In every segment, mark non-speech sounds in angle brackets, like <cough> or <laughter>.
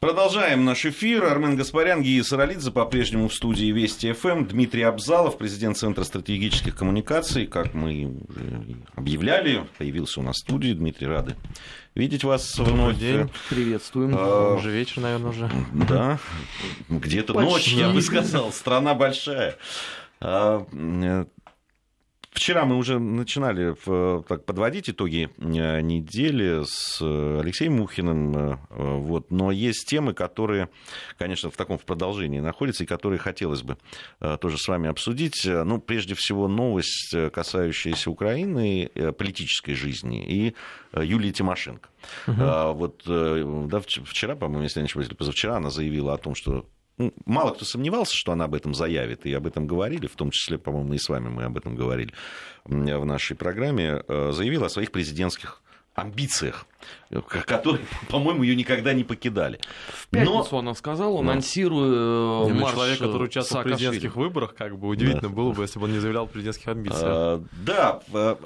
Продолжаем наш эфир. Армен Гаспарян, Гия Саралидзе по-прежнему в студии Вести ФМ. Дмитрий Абзалов, президент Центра стратегических коммуникаций. Как мы уже объявляли, появился у нас в студии. Дмитрий, рады видеть вас Добрый вновь. день, приветствуем. А, Уже вечер, наверное, уже. Да, где-то ночь, я бы сказал. Страна большая. Э, Вчера мы уже начинали в- так, подводить итоги э, недели с э, Алексеем Мухиным, э, вот, но есть темы, которые, конечно, в таком в продолжении находятся, и которые хотелось бы э, тоже с вами обсудить. Э, Ну, прежде всего, новость, э, касающаяся Украины, э, политической жизни и э, Юлии Тимошенко. А, Вот э, да, вч- вчера, по-моему, если я не ошибаюсь, позавчера она заявила о том, что мало кто сомневался, что она об этом заявит, и об этом говорили, в том числе, по-моему, и с вами мы об этом говорили в нашей программе, э, заявила о своих президентских амбициях, э, которые, по-моему, ее никогда не покидали. В пятницу она сказала, Ну. анонсируя Не, ну, марш человек, который участвовал в президентских выборах, как бы удивительно было бы, если бы он не заявлял о президентских амбициях. А, Да, э,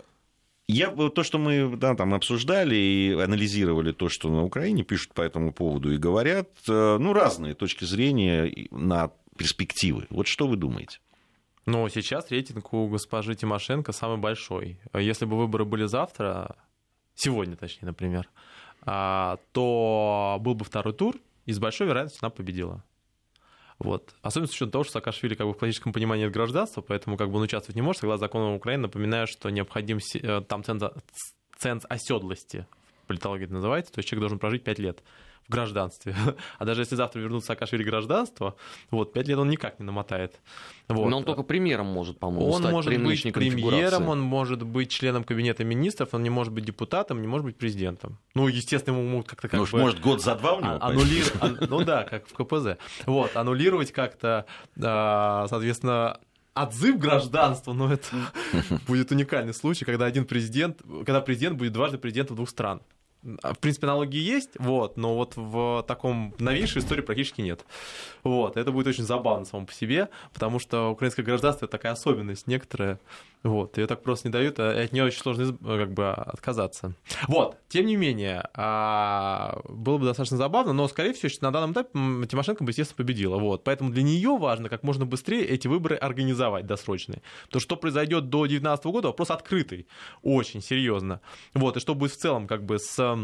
я, то, что мы да, там обсуждали и анализировали то, что на Украине пишут по этому поводу и говорят, э, ну, разные точки зрения на перспективы. Вот что вы думаете? Но сейчас рейтинг у госпожи Тимошенко самый большой. Если бы выборы были завтра, сегодня точнее, например, а, то был бы второй тур, и с большой вероятностью она победила. Вот. Особенно с учетом того, что Саакашвили как бы в классическом понимании это гражданство, поэтому как бы он участвовать не может. Согласно закону Украины, напоминаю, что необходим э, там ценз, ценз оседлости, в политологии это называется, то есть человек должен прожить 5 лет в гражданстве. <laughs> А даже если завтра вернут Саакашвили гражданство, вот, 5 лет он никак не намотает. Вот. Но он только премьером может, по-моему, Он стать может быть премьером, он может быть членом кабинета министров, он не может быть депутатом, не может быть президентом. Ну, естественно, ему могут как-то как ну, бы... может, год за два у него? а- аннулир- <laughs> ан- Ну да, как в КПЗ. Вот, аннулировать как-то, а, соответственно, отзыв гражданства, но это <laughs> будет уникальный случай, когда один президент, когда президент будет дважды президентом двух стран. А, В принципе, аналогии есть, вот, но вот в таком новейшей истории практически нет. Вот, это будет очень забавно само по себе, потому что украинское гражданство это такая особенность некоторая, вот, ее так просто не дают, а от нее очень сложно из- как бы отказаться. Вот, тем не менее, а, было бы достаточно забавно, но, скорее всего, на данном этапе Тимошенко бы, естественно, победила. Вот. Поэтому для нее важно как можно быстрее эти выборы организовать досрочные. То, что произойдет до 2019 года, вопрос открытый, очень серьезно. Вот. И что будет в целом как бы с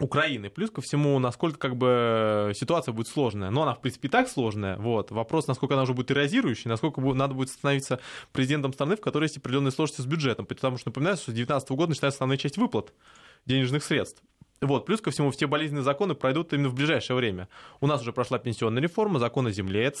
Украины. Плюс ко всему, насколько как бы ситуация будет сложная. Но она, в принципе, и так сложная. Вот. Вопрос, насколько она уже будет эрозирующей, насколько бу- надо будет становиться президентом страны, в которой есть определенные сложности с бюджетом. Потому что, напоминаю, что с 2019 года начинается основная часть выплат денежных средств. Вот, плюс ко всему, все болезненные законы пройдут именно в ближайшее время. У нас уже прошла пенсионная реформа, закон о земле,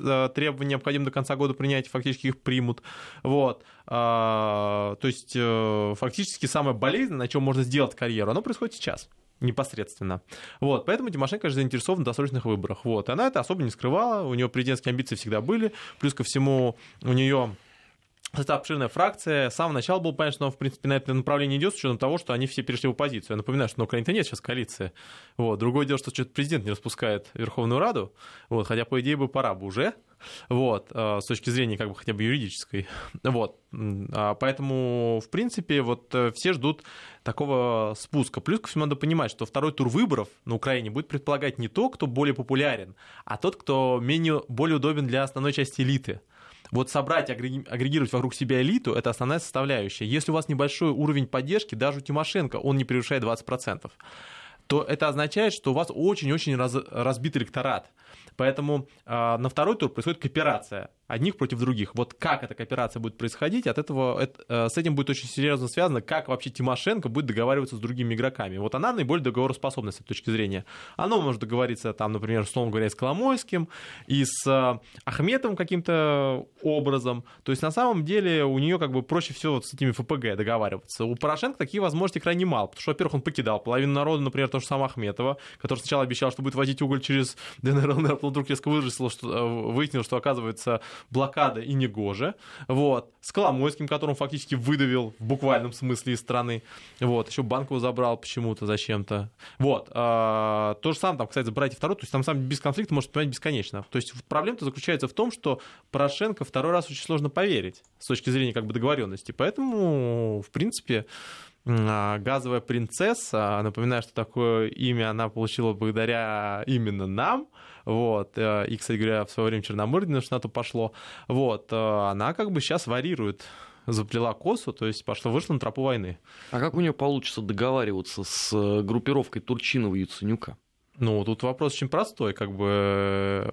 э, требования необходимо до конца года принять, фактически их примут. Вот. А, то есть, э, фактически самое болезненное, на чем можно сделать карьеру, оно происходит сейчас непосредственно. Вот, поэтому Тимошенко, конечно, заинтересована в досрочных выборах. Вот, она это особо не скрывала, у нее президентские амбиции всегда были, плюс ко всему у нее это обширная фракция. С самого начала было понятно, что она, в принципе, на это направление идет, с учетом того, что они все перешли в оппозицию. Я напоминаю, что на Украине нет сейчас коалиции. Вот. Другое дело, что что-то президент не распускает Верховную Раду, вот. хотя, по идее, бы пора бы уже, вот, э, с точки зрения как бы хотя бы юридической. Вот. А Поэтому, в принципе, вот э, все ждут такого спуска. Плюс ко всему надо понимать, что второй тур выборов на Украине будет предполагать не то, кто более популярен, а тот, кто менее, более удобен для основной части элиты. Вот собрать, агреги- агрегировать вокруг себя элиту – это основная составляющая. Если у вас небольшой уровень поддержки, даже у Тимошенко он не превышает 20%, то это означает, что у вас очень-очень раз- разбит электорат. Поэтому а, на второй тур происходит кооперация одних против других. Вот как эта кооперация будет происходить, от этого это, э, с этим будет очень серьезно связано, как вообще Тимошенко будет договариваться с другими игроками. Вот она наиболее договороспособна с этой точки зрения. Она может договориться, там, например, условно говоря, с Коломойским и с э, Ахметовым каким-то образом. То есть на самом деле у нее как бы проще всего вот с этими ФПГ договариваться. У Порошенко такие возможности крайне мало, потому что, во-первых, он покидал половину народа, например, то же самое Ахметова, который сначала обещал, что будет возить уголь через ДНР, ЛНР, вдруг резко выяснил, что, э, выяснил, что оказывается блокада и негоже. Вот. С Коломойским, которым фактически выдавил в буквальном смысле из страны. Вот. Еще банкову забрал почему-то, зачем-то. Вот. А, то же самое, там, кстати, забрать и второй. То есть там сам без конфликта может понимать бесконечно. То есть проблема-то заключается в том, что Порошенко второй раз очень сложно поверить с точки зрения как бы договоренности. Поэтому, в принципе, а, газовая принцесса. Напоминаю, что такое имя она получила благодаря именно нам. Вот. э, И, кстати говоря, в свое время Черномырдина что на то пошло. Вот. э, Она как бы сейчас варьирует заплела косу, то есть пошла, вышла на тропу войны. А как у нее получится договариваться с э, группировкой Турчинова и Яценюка? Ну, тут вопрос очень простой, как бы,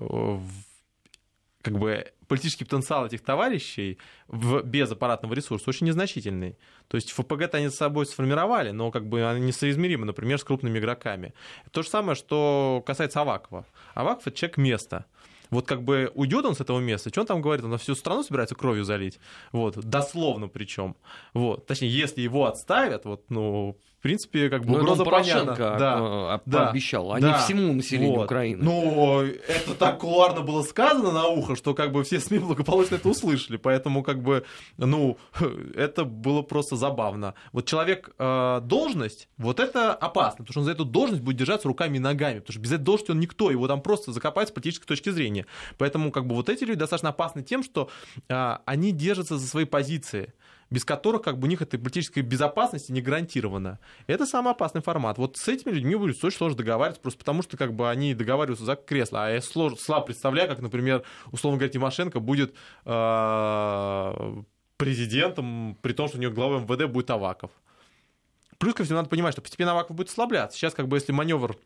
как бы политический потенциал этих товарищей в, без аппаратного ресурса очень незначительный. То есть ФПГ-то они с собой сформировали, но как бы они несоизмеримы, например, с крупными игроками. То же самое, что касается Авакова. Аваков — это человек места. Вот как бы уйдет он с этого места, что он там говорит, он на всю страну собирается кровью залить, вот, дословно причем, вот, точнее, если его отставят, вот, ну, в принципе, как бы Ну, это угроза понятна. Да. э, да, пообещал, а да, не всему населению вот. Украины. Ну, это так кулуарно было сказано на ухо, что как бы все СМИ благополучно это услышали, поэтому как бы, ну, это было просто забавно. Вот человек э, должность, вот это опасно, потому что он за эту должность будет держаться руками и ногами, потому что без этой должности он никто, его там просто закопают с политической точки зрения. Поэтому как бы вот эти люди достаточно опасны тем, что э, они держатся за свои позиции без которых как бы у них этой политической безопасности не гарантирована. Это самый опасный формат. Вот с этими людьми будет очень сложно договариваться, просто потому что как бы они договариваются за кресло. А я слож- слабо представляю, как, например, условно говоря, Тимошенко будет э, президентом, при том, что у него главой МВД будет Аваков. Плюс ко всему надо понимать, что постепенно Аваков будет ослабляться. Сейчас как бы если маневр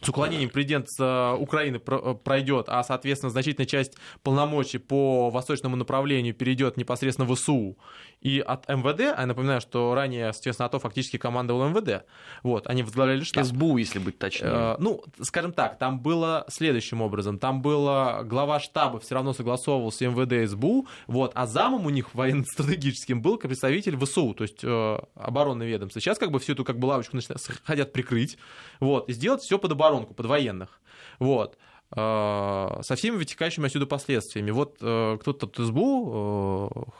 с уклонением президент э, Украины э, пройдет, а, соответственно, значительная часть полномочий по восточному направлению перейдет непосредственно в ВСУ и от МВД, а я напоминаю, что ранее, соответственно, АТО фактически командовал МВД, вот, они возглавляли штаб. СБУ, если быть точнее. Э, Ну, скажем так, там было следующим образом. Там было глава штаба все равно согласовывался МВД и СБУ, вот, а замом у них военно-стратегическим был представитель ВСУ, то есть э, оборонное ведомство. Сейчас как бы всю эту как бы лавочку начинают- хотят прикрыть, вот, и сделать все под оборонку, под военных. Вот э, со всеми вытекающими отсюда последствиями. Вот э, кто-то от СБУ э,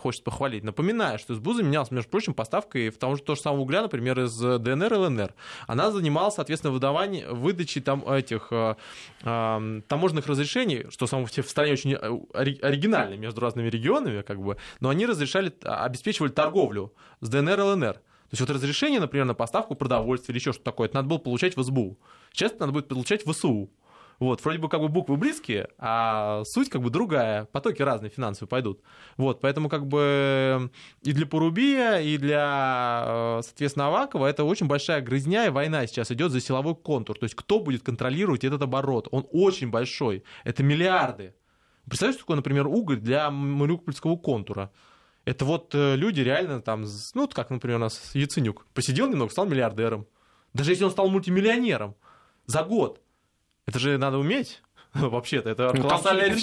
хочет похвалить. Напоминаю, что СБУ заменялся, между прочим, поставкой в того же, то же самого угля, например, из ДНР и ЛНР. Она занималась, соответственно, выдаванием, выдачей там этих э, э, таможенных разрешений, что само в стране очень э, ори- оригинально между разными регионами, как бы, но они разрешали, а, обеспечивали торговлю с ДНР и ЛНР. То есть вот разрешение, например, на поставку продовольствия или еще что-то такое, это надо было получать в СБУ. Сейчас это надо будет получать в ВСУ. Вот, вроде бы как бы буквы близкие, а суть как бы другая, потоки разные финансовые пойдут. Вот, поэтому как бы и для Порубия, и для, э, соответственно, Авакова это очень большая грызня, и война сейчас идет за силовой контур. То есть кто будет контролировать этот оборот? Он очень большой, это миллиарды. Представляешь, такое, например, уголь для Мариупольского контура? Это вот э, люди реально там, ну, как, например, у нас Яценюк, посидел немного, стал миллиардером. Даже если он стал мультимиллионером за год, это же надо уметь. <laughs> Вообще-то, это Ну, колоссальная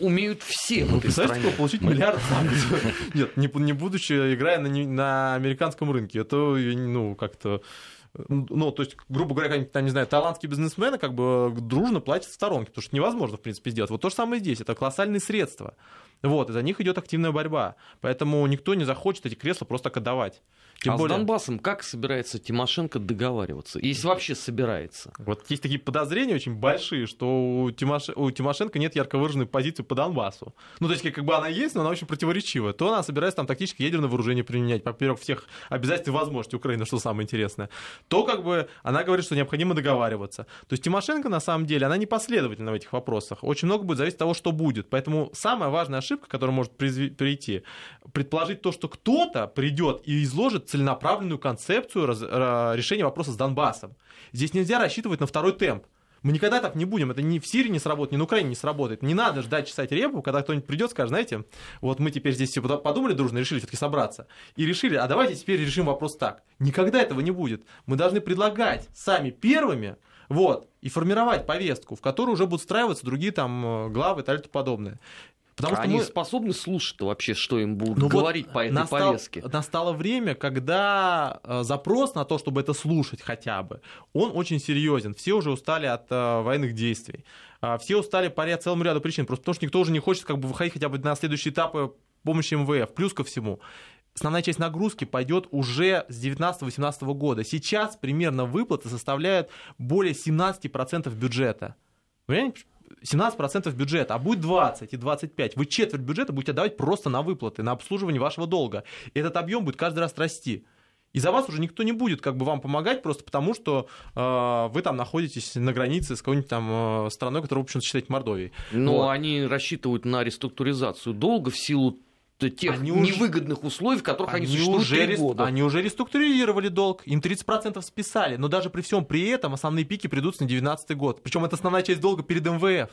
у- умеют все Ну, представляете, стране. кто получить миллиард? <laughs> Нет, не, не будучи, играя на, на американском рынке. Это, ну, как-то... Ну, то есть, грубо говоря, какие-нибудь, там, не знаю, талантские бизнесмены как бы дружно платят в сторонке, потому что невозможно, в принципе, сделать. Вот то же самое здесь. Это колоссальные средства. Вот, и за них идет активная борьба. Поэтому никто не захочет эти кресла просто так отдавать. Тем а более... с Донбассом как собирается Тимошенко договариваться? Если вообще собирается? Вот есть такие подозрения очень большие, что у, Тимоше- у Тимошенко нет ярко выраженной позиции по Донбассу. Ну, то есть, как бы она есть, но она очень противоречивая. То она собирается там тактически ядерное вооружение применять, поперек всех обязательств и возможностей Украины, что самое интересное. То, как бы, она говорит, что необходимо договариваться. То есть, Тимошенко, на самом деле, она непоследовательна в этих вопросах. Очень много будет зависеть от того, что будет. Поэтому самая важная ошибка, которая может прийти, предположить то, что кто-то придет и изложит целенаправленную концепцию раз- ра- решения вопроса с Донбассом. Здесь нельзя рассчитывать на второй темп. Мы никогда так не будем. Это ни в Сирии не сработает, ни на Украине не сработает. Не надо ждать чесать репу, когда кто-нибудь придет, скажет, знаете, вот мы теперь здесь все подумали дружно, решили все-таки собраться. И решили, а давайте теперь решим вопрос так. Никогда этого не будет. Мы должны предлагать сами первыми, вот, и формировать повестку, в которую уже будут встраиваться другие там э, главы и так далее и подобное. Потому что Они мы... способны слушать вообще, что им будут Ну вот говорить по этой настал- повестке? Настало время, когда э, запрос на то, чтобы это слушать хотя бы, он очень серьезен. Все уже устали от э, военных действий. А, Все устали по целому ряду причин, просто потому что никто уже не хочет как бы выходить хотя бы на следующие этапы помощи МВФ. Плюс ко всему, основная часть нагрузки пойдет уже с 19-18 года. Сейчас примерно выплаты составляют более 17% бюджета. Понимаете? 17% бюджета, а будет 20 и 25. Вы четверть бюджета будете отдавать просто на выплаты, на обслуживание вашего долга. И этот объем будет каждый раз расти. И за вас уже никто не будет как бы вам помогать, просто потому что э, вы там находитесь на границе с какой-нибудь там э, страной, которую, в общем считаете Мордовией. Но вот. они рассчитывают на реструктуризацию долга в силу тех они невыгодных уже... условий, в которых они, они существуют уже 3 года. Они уже реструктуризировали долг, им 30% списали, но даже при всем при этом основные пики придутся на 2019 год. Причем это основная часть долга перед МВФ.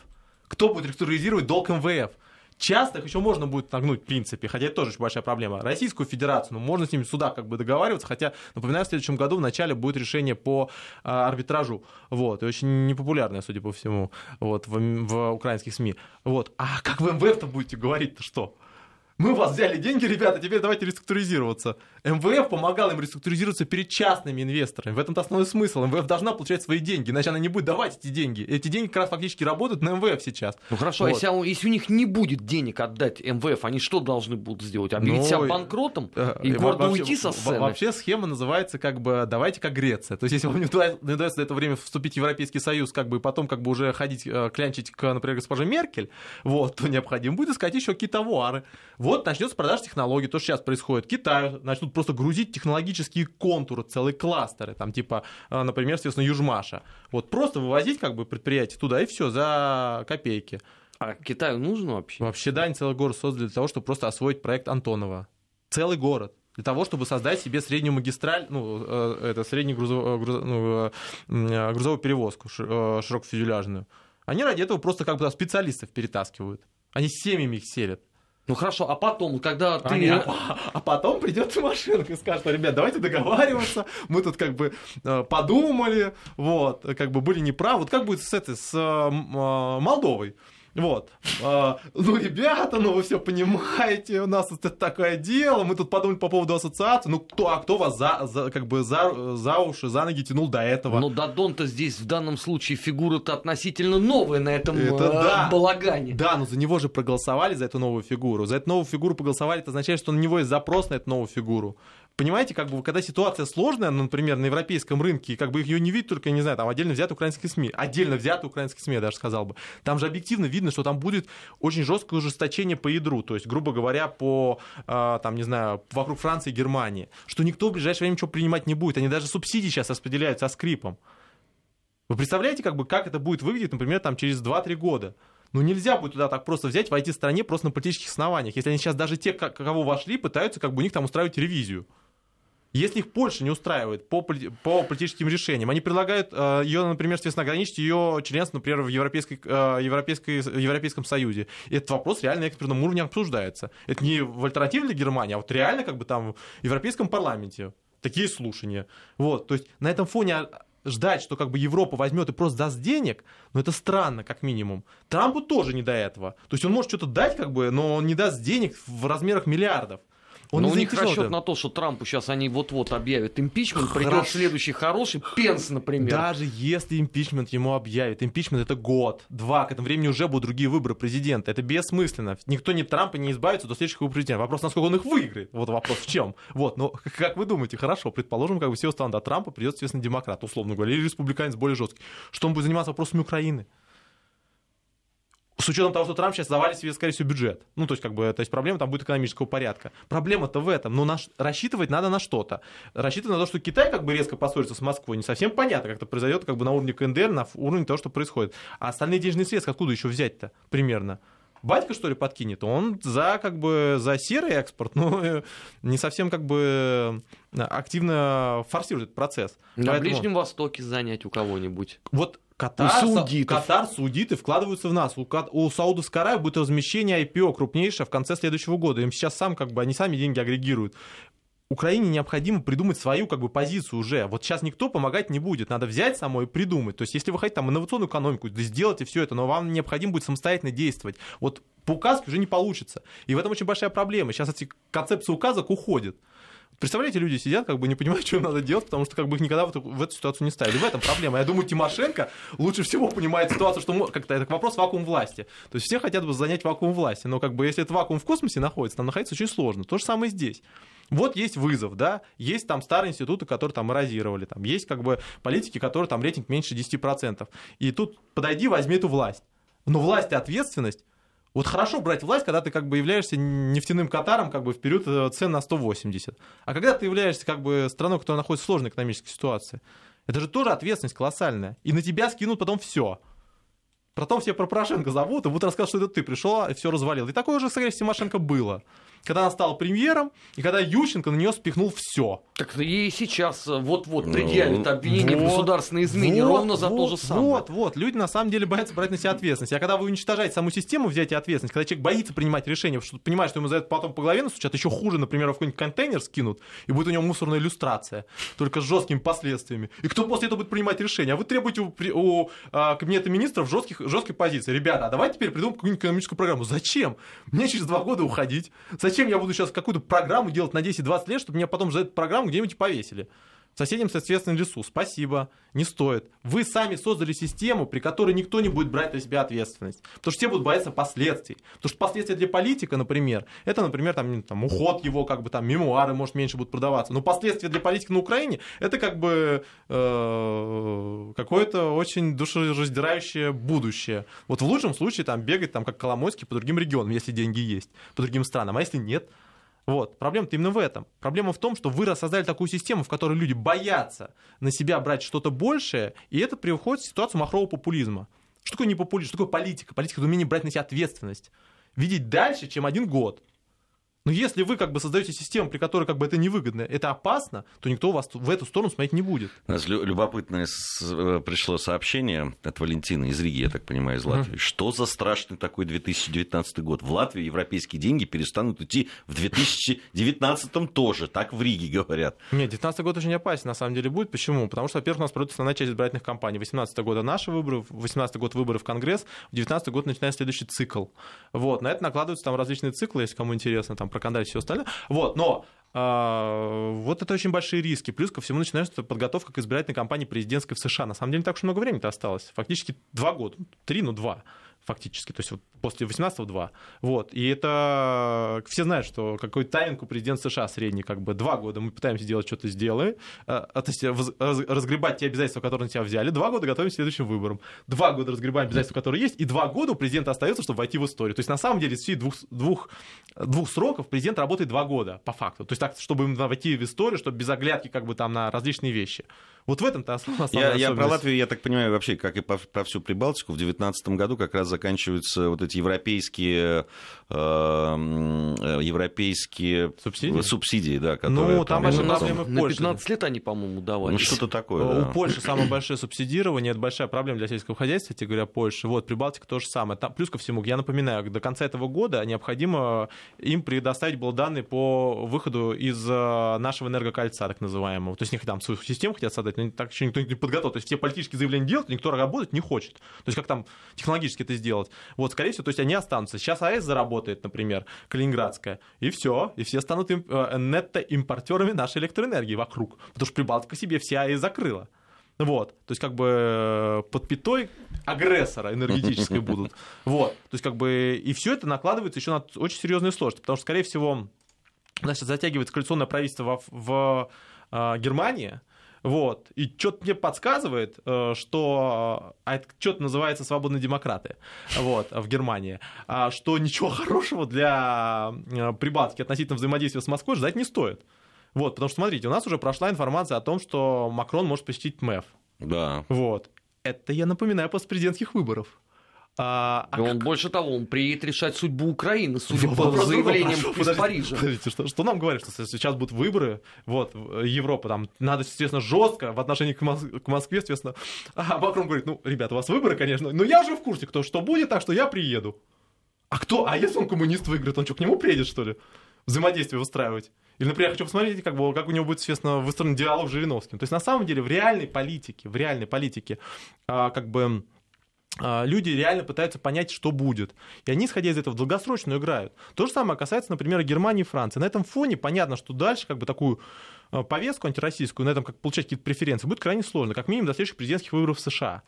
Кто будет реструктуризировать долг МВФ? Часто их еще можно будет нагнуть, в принципе, хотя это тоже очень большая проблема. Российскую Федерацию, ну, можно с ними в судах как бы договариваться, хотя, напоминаю, в следующем году в начале будет решение по а, арбитражу, вот, и очень непопулярное, судя по всему, вот, в, в украинских СМИ, вот. А как в МВФ-то будете говорить-то что? Мы у вас взяли деньги, ребята, теперь давайте реструктуризироваться. МВФ помогал им реструктуризироваться перед частными инвесторами. В этом-то основной смысл. МВФ должна получать свои деньги, иначе она не будет давать эти деньги. Эти деньги как раз фактически работают на МВФ сейчас. Ну хорошо, вот. а если, если у них не будет денег отдать МВФ, они что должны будут сделать? Объявить ну, себя банкротом э, и гордо вообще, уйти со сцены? Вообще схема называется как бы «давайте как Греция». То есть если вам не удается, до этого времени вступить в Европейский Союз, как бы и потом как бы уже ходить, э, клянчить к, например, госпоже Меркель, вот, то необходимо будет искать еще какие-то товары. Вот начнется продажа технологий, то, что сейчас происходит. Китай начнут просто грузить технологические контуры, целые кластеры, там типа, э, например, соответственно, Южмаша. Вот просто вывозить как бы предприятие туда и все за копейки. А Китаю нужно вообще? Вообще, да, они целый город создали для того, чтобы просто освоить проект Антонова. Целый город для того, чтобы создать себе среднюю магистраль, ну, э, это среднюю грузовую, груз, ну, э, грузовую перевозку широкофюзеляжную. Они ради этого просто как бы специалистов перетаскивают. Они семьями их селят. Ну хорошо, а потом, когда ты... А, а, а потом придет машинка и скажет, ребят, давайте договариваться, мы тут как бы э, подумали, вот, как бы были неправы. Вот как будет с этой, с э, Молдовой? Вот. А, ну, ребята, ну вы все понимаете, у нас это такое дело, мы тут подумали по поводу ассоциации. Ну, кто, а кто вас за, за, как бы за, за уши, за ноги тянул до этого? Но Дадон-то здесь в данном случае фигура-то относительно новая на этом это, э, да. балагане. Да, но за него же проголосовали, за эту новую фигуру. За эту новую фигуру проголосовали, это означает, что на него есть запрос на эту новую фигуру понимаете, как бы, когда ситуация сложная, ну, например, на европейском рынке, как бы ее не видят только, не знаю, там отдельно взятые украинские СМИ, отдельно взятые украинские СМИ, я даже сказал бы, там же объективно видно, что там будет очень жесткое ужесточение по ядру, то есть, грубо говоря, по, э, там, не знаю, вокруг Франции и Германии, что никто в ближайшее время ничего принимать не будет, они даже субсидии сейчас распределяют со скрипом. Вы представляете, как бы, как это будет выглядеть, например, там, через 2-3 года? Ну, нельзя будет туда так просто взять, войти в стране просто на политических основаниях. Если они сейчас даже те, кого вошли, пытаются как бы у них там устраивать ревизию. Если их Польша не устраивает по, по политическим решениям, они предлагают э, ее, например, соответственно, ограничить ее членство, например, в Европейской, э, Европейской, Европейском Союзе. И этот вопрос реально на экспертном уровне обсуждается. Это не в альтернативе для Германии, а вот реально как бы там в Европейском парламенте такие слушания. Вот, то есть на этом фоне ждать, что как бы Европа возьмет и просто даст денег, ну это странно, как минимум. Трампу тоже не до этого. То есть он может что-то дать, как бы, но он не даст денег в размерах миллиардов. Он Но у них расчет на то, что Трампу сейчас они вот-вот объявят импичмент, придет следующий хороший, Пенс, например. Даже если импичмент ему объявят, импичмент это год, два, к этому времени уже будут другие выборы президента. Это бессмысленно. Никто не Трампа не избавится до следующего президента. Вопрос, насколько он их выиграет. Вот вопрос в чем. Вот, но <laughs> как вы думаете, хорошо, предположим, как бы все устанут, а Трампа придет, соответственно, демократ, условно говоря, или республиканец более жесткий. Что он будет заниматься вопросами Украины? С учетом того, что Трамп сейчас завалит себе, скорее всего, бюджет. Ну, то есть, как бы, то есть проблема там будет экономического порядка. Проблема-то в этом. Но наш, рассчитывать надо на что-то. Рассчитывать на то, что Китай как бы резко поссорится с Москвой, не совсем понятно, как это произойдет как бы на уровне КНДР, на уровне того, что происходит. А остальные денежные средства откуда еще взять-то примерно? Батька, что ли, подкинет? Он за, как бы, за серый экспорт, <laughs> но э, не совсем, как бы, активно форсирует этот процесс. На Поэтому... Ближнем Востоке занять у кого-нибудь. Вот Катар, саудитов. Катар, саудиты вкладываются в нас. У, у Саудовской Аравии будет размещение IPO крупнейшее в конце следующего года. Им сейчас сам, как бы, они сами деньги агрегируют. Украине необходимо придумать свою как бы, позицию уже. Вот сейчас никто помогать не будет. Надо взять самой и придумать. То есть, если вы хотите там инновационную экономику, да сделайте все это, но вам необходимо будет самостоятельно действовать. Вот по указке уже не получится. И в этом очень большая проблема. Сейчас эти концепции указок уходят. Представляете, люди сидят, как бы не понимают, <laughs> что надо делать, потому что как бы их никогда в эту, в эту ситуацию не ставили. В этом проблема. Я думаю, Тимошенко лучше всего понимает ситуацию, что как-то это вопрос вакуум власти. То есть все хотят бы занять вакуум власти, но как бы если это вакуум в космосе находится, там находиться очень сложно. То же самое здесь. Вот есть вызов, да, есть там старые институты, которые там эрозировали, там есть как бы политики, которые там рейтинг меньше 10%. И тут подойди, возьми эту власть. Но власть и ответственность Вот хорошо брать власть, когда ты как бы являешься нефтяным Катаром как бы в период э, цен на 180. А когда ты являешься как бы страной, которая находится в сложной экономической ситуации, это же тоже ответственность колоссальная. И на тебя скинут потом все. Потом все про Порошенко зовут и будут рассказывать, что это ты пришел и все развалил. И такое же, скорее, с Тимошенко было когда она стала премьером, и когда Ющенко на нее спихнул все. Так и сейчас э, вот-вот предъявят ну, обвинение вот, в государственной измене вот, ровно за вот, то же самое. Вот, вот. Люди на самом деле боятся брать на себя ответственность. А когда вы уничтожаете саму систему взятия ответственности, когда человек боится принимать решения, что понимает, что ему за это потом по голове настучат, еще хуже, например, в какой-нибудь контейнер скинут, и будет у него мусорная иллюстрация, только с жесткими последствиями. И кто после этого будет принимать решения? А вы требуете у, у а, кабинета министров жестких, жесткой позиции. Ребята, а давайте теперь придумаем какую-нибудь экономическую программу. Зачем? Мне через два года уходить? Зачем я буду сейчас какую какую-то программу делать на 10-20 лет, чтобы меня потом за эту программу где-нибудь повесили. Соседям, соответственно, лесу. Спасибо, не стоит. Вы сами создали систему, при которой никто не будет брать на себя ответственность. Потому что все будут бояться последствий. Потому что последствия для политика, например, это, например, там, там, уход его, как бы там мемуары, может, меньше будут продаваться. Но последствия для политика на Украине это как бы э, какое-то очень душераздирающее будущее. Вот в лучшем случае там бегать там как Коломойский по другим регионам, если деньги есть, по другим странам. А если нет, вот. Проблема-то именно в этом. Проблема в том, что вы создали такую систему, в которой люди боятся на себя брать что-то большее, и это приводит в ситуацию махрового популизма. Что такое не популизм, что такое политика? Политика — это умение брать на себя ответственность. Видеть дальше, чем один год. Но если вы как бы создаете систему, при которой как бы это невыгодно, это опасно, то никто у вас в эту сторону смотреть не будет. У нас любопытное э, пришло сообщение от Валентины из Риги, я так понимаю, из Латвии. Mm. Что за страшный такой 2019 год? В Латвии европейские деньги перестанут идти в 2019 тоже, так в Риге говорят. Нет, 2019 год очень опасен, на самом деле будет. Почему? Потому что, во-первых, у нас пройдет основная часть избирательных кампаний. 18 года наши выборы, 18 год выборы в Конгресс, в 19 год начинается следующий цикл. Вот, на это накладываются там различные циклы, если кому интересно, там про Кандаль и все остальное. Вот, но а, вот это очень большие риски. Плюс ко всему начинается подготовка к избирательной кампании президентской в США. На самом деле не так уж много времени-то осталось. Фактически два года. Три, ну два фактически, то есть вот после 18-го 2. Вот. И это все знают, что какой тайминг у президента США средний, как бы два года мы пытаемся делать что-то сделаем, а, то есть разгребать те обязательства, которые на себя взяли, два года готовим к следующим выборам, два года разгребаем обязательства, которые есть, и два года у президента остается, чтобы войти в историю. То есть на самом деле из двух, двух, двух сроков президент работает два года, по факту. То есть так, чтобы войти в историю, чтобы без оглядки как бы там на различные вещи. Вот в этом-то основная я, я про Латвию, я так понимаю, вообще, как и про, про всю Прибалтику, в 2019 году как раз заканчиваются вот эти европейские, э, э европейские субсидии, субсидии да, которые... Ну, там, большие проблемы На 15 лет они, по-моему, давали. Ну, что-то такое, У да. Польши самое большое субсидирование, это большая проблема для сельского хозяйства, кстати говоря, Польши. Вот, Прибалтика то же самое. Там, плюс ко всему, я напоминаю, до конца этого года необходимо им предоставить было данные по выходу из э, нашего энергокольца, так называемого. То есть, них там свою систему хотят создать, но так еще никто не подготовил. То есть все политические заявления делают, никто работать не хочет. То есть как там технологически это сделать. Вот, скорее всего, то есть они останутся. Сейчас АЭС заработает, например, Калининградская, и все, и все станут им, э, нетто-импортерами нашей электроэнергии вокруг. Потому что Прибалтика себе вся АЭС закрыла. Вот, то есть как бы э, под пятой агрессора энергетической <laughs> будут. Вот, то есть как бы и все это накладывается еще на очень серьезные сложности, потому что, скорее всего, значит, затягивается коалиционное правительство в, в э, Германии, вот. И что-то мне подсказывает, э, что а это что-то называется свободные демократы вот, в Германии, а что ничего хорошего для э, Прибалтики относительно взаимодействия с Москвой ждать не стоит. Вот, потому что, смотрите, у нас уже прошла информация о том, что Макрон может посетить МЭФ. Да. Вот. Это, я напоминаю, после президентских выборов. А, а он как... больше того, он приедет решать судьбу Украины, судя по заявлениям из подождите, Парижа. Подождите, что, что нам говорят, что сейчас будут выборы, вот, Европа, там, надо, естественно, жестко в отношении к, Мос- к Москве, естественно. <laughs> А Макрон говорит, ну, ребята, у вас выборы, конечно, но я уже в курсе, кто что будет, так что я приеду. А кто? А если он коммунист выиграет, он что, к нему приедет, что ли? Взаимодействие выстраивать? Или, например, я хочу посмотреть, как, бы, как у него будет, естественно, выстроен диалог с Жириновским. То есть, на самом деле, в реальной политике, в реальной политике, а, как бы люди реально пытаются понять, что будет. И они, исходя из этого, в долгосрочную играют. То же самое касается, например, Германии и Франции. На этом фоне понятно, что дальше как бы такую а, повестку антироссийскую, на этом как получать какие-то преференции, будет крайне сложно, как минимум до следующих президентских выборов в США.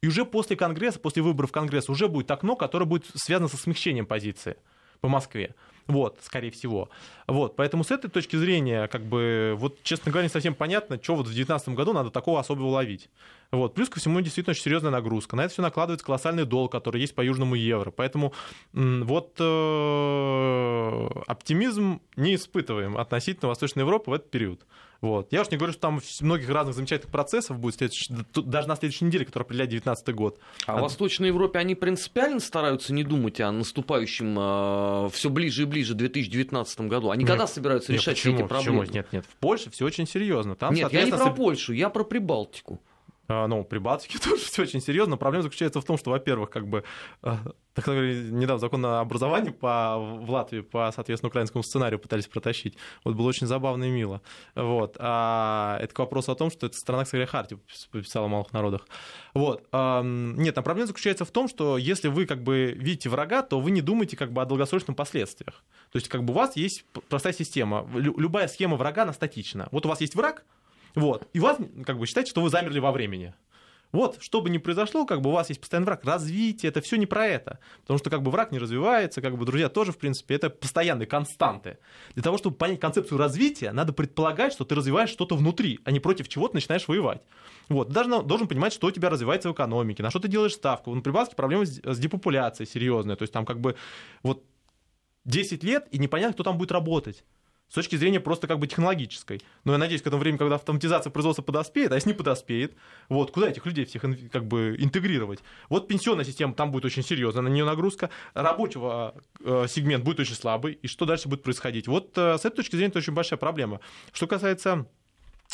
И уже после Конгресса, после выборов Конгресса уже будет окно, которое будет связано со смягчением позиции по Москве. Вот, скорее всего. Вот, поэтому с этой точки зрения, как бы, вот, честно говоря, не совсем понятно, что вот в 2019 году надо такого особого ловить. Вот. Плюс ко всему действительно очень серьезная нагрузка. На это все накладывается колоссальный долг, который есть по южному евро. Поэтому вот э, оптимизм не испытываем относительно Восточной Европы в этот период. Вот. Я уж не говорю, что там многих разных замечательных процессов будет даже на следующей неделе, которая определяет 2019 год. А, а в Восточной Европе они принципиально стараются не думать о наступающем э, все ближе и ближе 2019 году. Они нет, когда собираются нет, решать почему, все эти проблемы? Почему? Нет, нет. В Польше все очень серьезно. Там, нет, я не про Польшу, я про Прибалтику. А, ну, при Балтике <laughs> тоже все очень серьезно. Проблема заключается в том, что, во-первых, как бы, а, так недавно закон о образовании по, в Латвии по, соответственно, украинскому сценарию пытались протащить. Вот было очень забавно и мило. Вот. А это к вопросу о том, что это страна, кстати, Харти подписала о малых народах. Вот. А, нет, там проблема заключается в том, что если вы как бы видите врага, то вы не думаете как бы о долгосрочных последствиях. То есть как бы у вас есть простая система. Любая схема врага, она статична. Вот у вас есть враг, вот. И вас, как бы, считайте, что вы замерли во времени. Вот, что бы ни произошло, как бы у вас есть постоянный враг. Развитие, это все не про это. Потому что как бы враг не развивается, как бы друзья тоже, в принципе, это постоянные константы. Для того, чтобы понять концепцию развития, надо предполагать, что ты развиваешь что-то внутри, а не против чего ты начинаешь воевать. Вот, ты должен, должен понимать, что у тебя развивается в экономике, на что ты делаешь ставку. На Прибалтике проблема с, с депопуляцией серьезная. То есть там как бы вот 10 лет, и непонятно, кто там будет работать с точки зрения просто как бы технологической. Но я надеюсь, к этому времени, когда автоматизация производства подоспеет, а если не подоспеет, вот, куда этих людей всех как бы интегрировать? Вот пенсионная система, там будет очень серьезная на нее нагрузка, рабочего э, сегмент будет очень слабый, и что дальше будет происходить? Вот э, с этой точки зрения это очень большая проблема. Что касается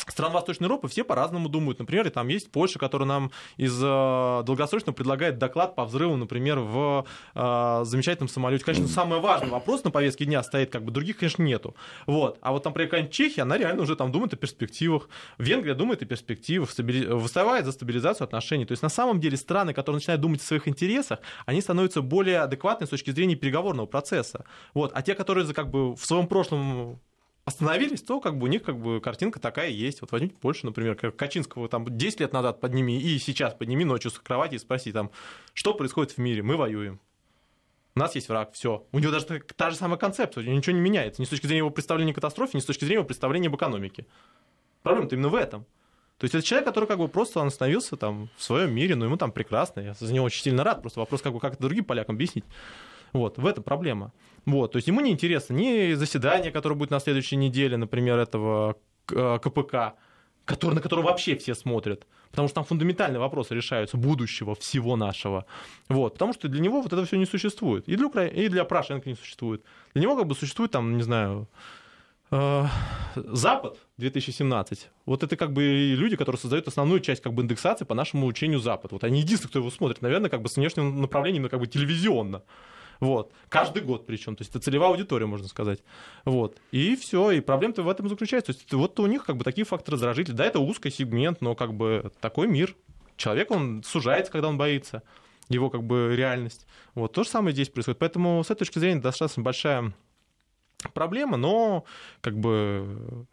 стран Восточной Европы все по-разному думают. Например, там есть Польша, которая нам из э, долгосрочного предлагает доклад по взрыву, например, в э, замечательном самолете. Конечно, <clears throat> самый важный вопрос на повестке дня стоит, как бы других, конечно, нету. Вот. А вот там, например, какая-нибудь Чехия, она реально уже там думает о перспективах. Венгрия думает о перспективах, стабили... выступает за стабилизацию отношений. То есть на самом деле страны, которые начинают думать о своих интересах, они становятся более адекватны с точки зрения переговорного процесса. Вот. А те, которые как бы в своем прошлом остановились, то как бы у них как бы картинка такая есть. Вот возьмите Польшу, например, Качинского там 10 лет назад подними и сейчас подними ночью с кровати и спроси там, что происходит в мире, мы воюем. У нас есть враг, все. У него даже та же самая концепция, ничего не меняется. Ни с точки зрения его представления о катастрофе, ни с точки зрения его представления об экономике. Проблема-то именно в этом. То есть это человек, который как бы просто он остановился там в своем мире, но ему там прекрасно. Я за него очень сильно рад. Просто вопрос, как бы как это другим полякам объяснить. Вот, в этом проблема. Вот, то есть ему не интересно ни заседание, которое будет на следующей неделе, например, этого КПК, э, который, на которого вообще все смотрят. Потому что там фундаментальные вопросы решаются будущего всего нашего. Вот, потому что для него вот это все не существует. И для, Укра... и для Порошенко не существует. Для него как бы существует там, не знаю, э, Запад 2017. Вот это как бы люди, которые создают основную часть как бы индексации по нашему учению Запад. Вот они единственные, кто его смотрит, наверное, как бы с внешним направлением, но как бы телевизионно. Вот. Каждый год причем. То есть это целевая аудитория, можно сказать. Вот. И все. И проблема-то в этом заключается. То есть вот у них как бы такие факторы раздражители. Да, это узкий сегмент, но как бы такой мир. Человек, он сужается, когда он боится. Его как бы реальность. Вот. То же самое здесь происходит. Поэтому с этой точки зрения достаточно большая проблема, но как бы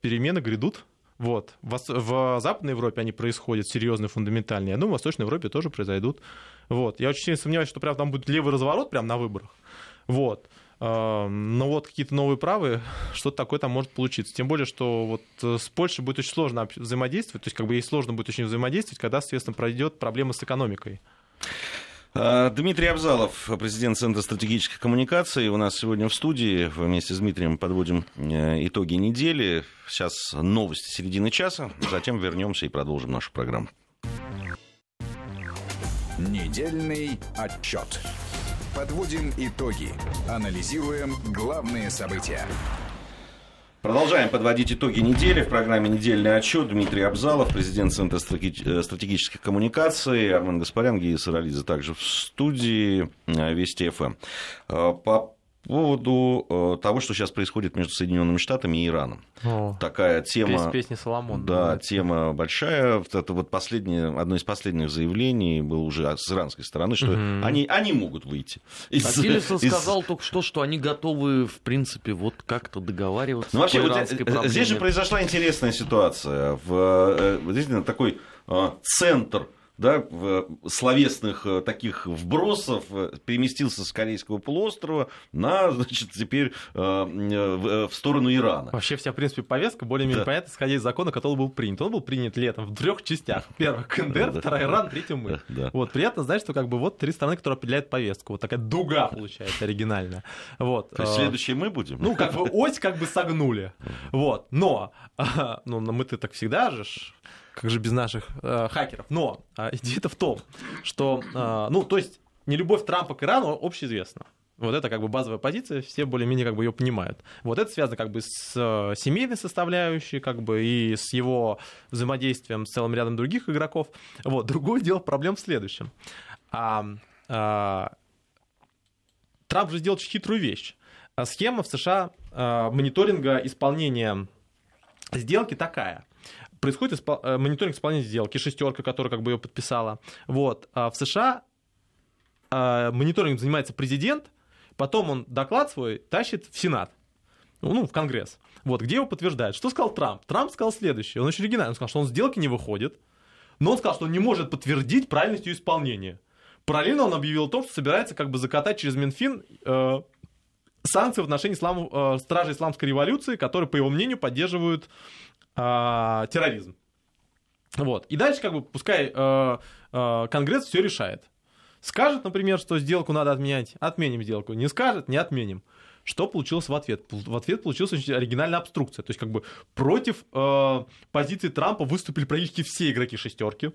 перемены грядут. Вот. В, в Западной Европе они происходят серьезные, фундаментальные. Я думаю, в Восточной Европе тоже произойдут. Вот. Я очень сильно сомневаюсь, что прям там будет левый разворот прямо на выборах. Вот. А, но вот какие-то новые правы, <laughs> что-то такое там может получиться. Тем более, что вот э, с Польшей будет очень сложно взаимодействовать, то есть как бы ей сложно будет очень взаимодействовать, когда, соответственно, пройдет проблема с экономикой. А, Дмитрий Абзалов, президент Центра стратегической коммуникации, у нас сегодня в студии. Вместе с Дмитрием подводим э, итоги недели. Сейчас новости середины часа, затем вернемся и продолжим нашу программу. Недельный отчет. Подводим итоги. Анализируем главные события. Продолжаем подводить итоги недели. В программе «Недельный отчет» Дмитрий Абзалов, президент Центра э, стратегических коммуникаций, Армен Гаспарян, Гия Саралидзе также в студии э, Вести ФМ. Э, по поводу э, того, что сейчас происходит между Соединенными Штатами и Ираном. О, Такая тема... Песня Соломон. Да, да, тема большая. Это вот последнее, одно из последних заявлений было уже с иранской стороны, что угу. они, они могут выйти. Из, а Тиллерсон из... сказал только что, что они готовы, в принципе, вот как-то договариваться ну, вообще, вот, э, Здесь же произошла интересная ситуация. В, действительно, такой центр да, словесных таких вбросов переместился с Корейского полуострова на, <laughs> значит, теперь в сторону Ирана. Вообще вся, в принципе, повестка более-менее да. понятна, исходя из закона, который был принят. Он был принят летом в трех частях. <laughs> Первая КНДР, вторая Иран, третья мы. <laughs> Вот, приятно знать, что как бы вот три страны, которые определяют повестку. Вот такая дуга получается оригинальная. Вот. То есть следующие мы будем? Ну, как бы ось как бы согнули. Вот. Но, ну, мы-то так всегда же как же без наших э, хакеров. Но э, <laughs> идея-то в том, что, э, ну, то есть, не любовь Трампа к Ирану общеизвестна. Вот это как бы базовая позиция, все более-менее как бы ее понимают. Вот это связано как бы с э, семейной составляющей, как бы и с его взаимодействием с целым рядом других игроков. Вот. Другое дело проблем в следующем. А, а, Трамп же сделал очень хитрую вещь. А схема в США а, мониторинга исполнения сделки такая происходит испол... Э, мониторинг исполнения сделки, шестерка, которая как бы ее подписала. Вот. А в США а, мониторинг занимается президент, потом он доклад свой тащит в Сенат, ну, в Конгресс. Вот, где его подтверждает. Что сказал Трамп? Трамп сказал следующее. Он очень оригинально. Он сказал, что он сделки не выходит, но он сказал, что он не может подтвердить правильность ее исполнения. Параллельно он объявил о том, что собирается как бы закатать через Минфин э, санкции в отношении ислам, э, стражей исламской революции, которые, по его мнению, поддерживают э, терроризм. Вот. И дальше, как бы, пускай э, э, Конгресс все решает. Скажет, например, что сделку надо отменять, отменим сделку. Не скажет, не отменим. Что получилось в ответ? В ответ получилась очень оригинальная обструкция. То есть, как бы против э, позиции Трампа выступили практически все игроки шестерки.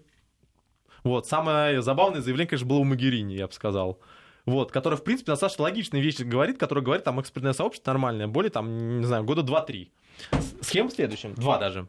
Вот, самое забавное заявление, конечно, было у Магерини, я бы сказал вот, которая, в принципе, достаточно логичные вещи говорит, которая говорит, там, экспертное сообщество нормальное, более, там, не знаю, года 2-3. Схема в следующем, два даже.